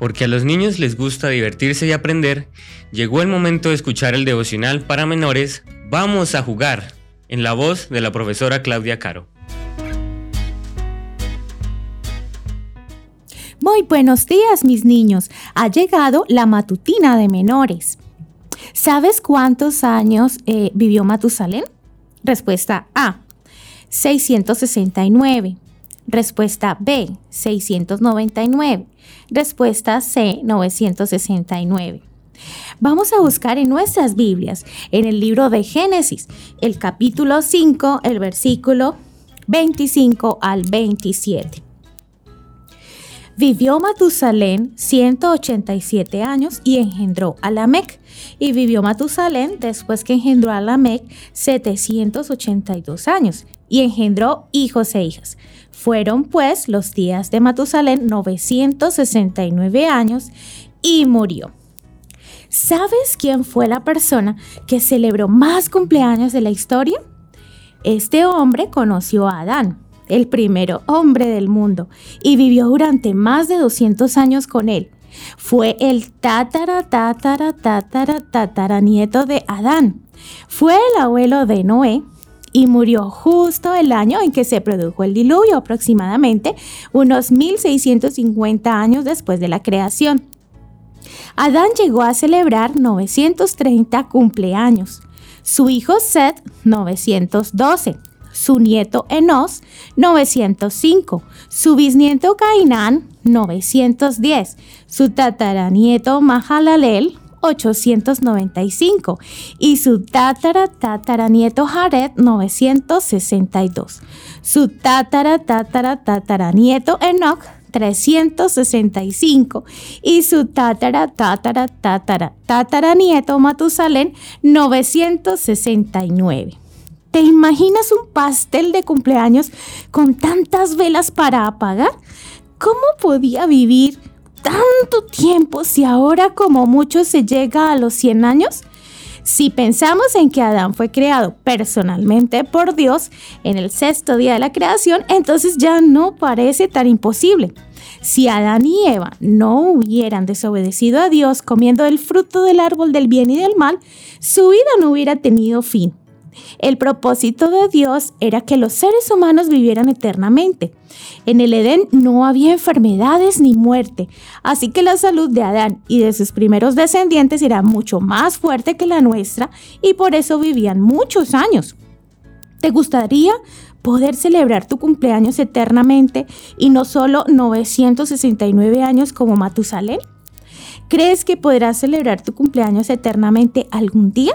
porque a los niños les gusta divertirse y aprender, llegó el momento de escuchar el devocional para menores Vamos a jugar, en la voz de la profesora Claudia Caro. Muy buenos días mis niños, ha llegado la matutina de menores. ¿Sabes cuántos años eh, vivió Matusalén? Respuesta A, 669. Respuesta B, 699. Respuesta C, 969. Vamos a buscar en nuestras Biblias, en el libro de Génesis, el capítulo 5, el versículo 25 al 27. Vivió Matusalén 187 años y engendró a Lamec. Y vivió Matusalén después que engendró a Lamec 782 años y engendró hijos e hijas. Fueron pues los días de Matusalén 969 años y murió. ¿Sabes quién fue la persona que celebró más cumpleaños de la historia? Este hombre conoció a Adán el primero hombre del mundo, y vivió durante más de 200 años con él. Fue el tatara, tatara, tatara, tatara nieto de Adán. Fue el abuelo de Noé y murió justo el año en que se produjo el diluvio, aproximadamente unos 1650 años después de la creación. Adán llegó a celebrar 930 cumpleaños, su hijo Seth 912 su nieto Enos 905, su bisnieto Cainán 910, su tataranieto Mahalalel 895 y su tatara tataranieto Jared 962, su tatara tatara tataranieto Enoch 365 y su tatara tatara tatara tataranieto Matusalén 969. ¿Te imaginas un pastel de cumpleaños con tantas velas para apagar? ¿Cómo podía vivir tanto tiempo si ahora como mucho se llega a los 100 años? Si pensamos en que Adán fue creado personalmente por Dios en el sexto día de la creación, entonces ya no parece tan imposible. Si Adán y Eva no hubieran desobedecido a Dios comiendo el fruto del árbol del bien y del mal, su vida no hubiera tenido fin. El propósito de Dios era que los seres humanos vivieran eternamente. En el Edén no había enfermedades ni muerte, así que la salud de Adán y de sus primeros descendientes era mucho más fuerte que la nuestra y por eso vivían muchos años. ¿Te gustaría poder celebrar tu cumpleaños eternamente y no solo 969 años como Matusalén? ¿Crees que podrás celebrar tu cumpleaños eternamente algún día?